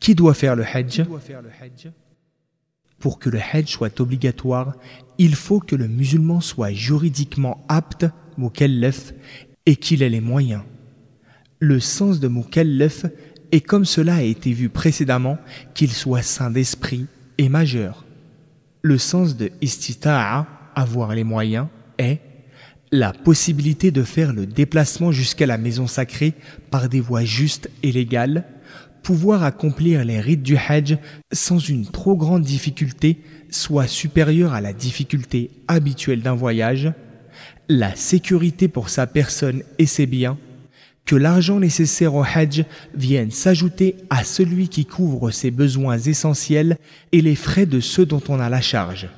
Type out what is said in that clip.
Qui doit faire le hajj? Pour que le hajj soit obligatoire, il faut que le musulman soit juridiquement apte, mukallaf, et qu'il ait les moyens. Le sens de mukallaf est comme cela a été vu précédemment qu'il soit saint d'esprit et majeur. Le sens de istita'a, avoir les moyens, est la possibilité de faire le déplacement jusqu'à la maison sacrée par des voies justes et légales, pouvoir accomplir les rites du Hajj sans une trop grande difficulté, soit supérieure à la difficulté habituelle d'un voyage, la sécurité pour sa personne et ses biens, que l'argent nécessaire au Hajj vienne s'ajouter à celui qui couvre ses besoins essentiels et les frais de ceux dont on a la charge.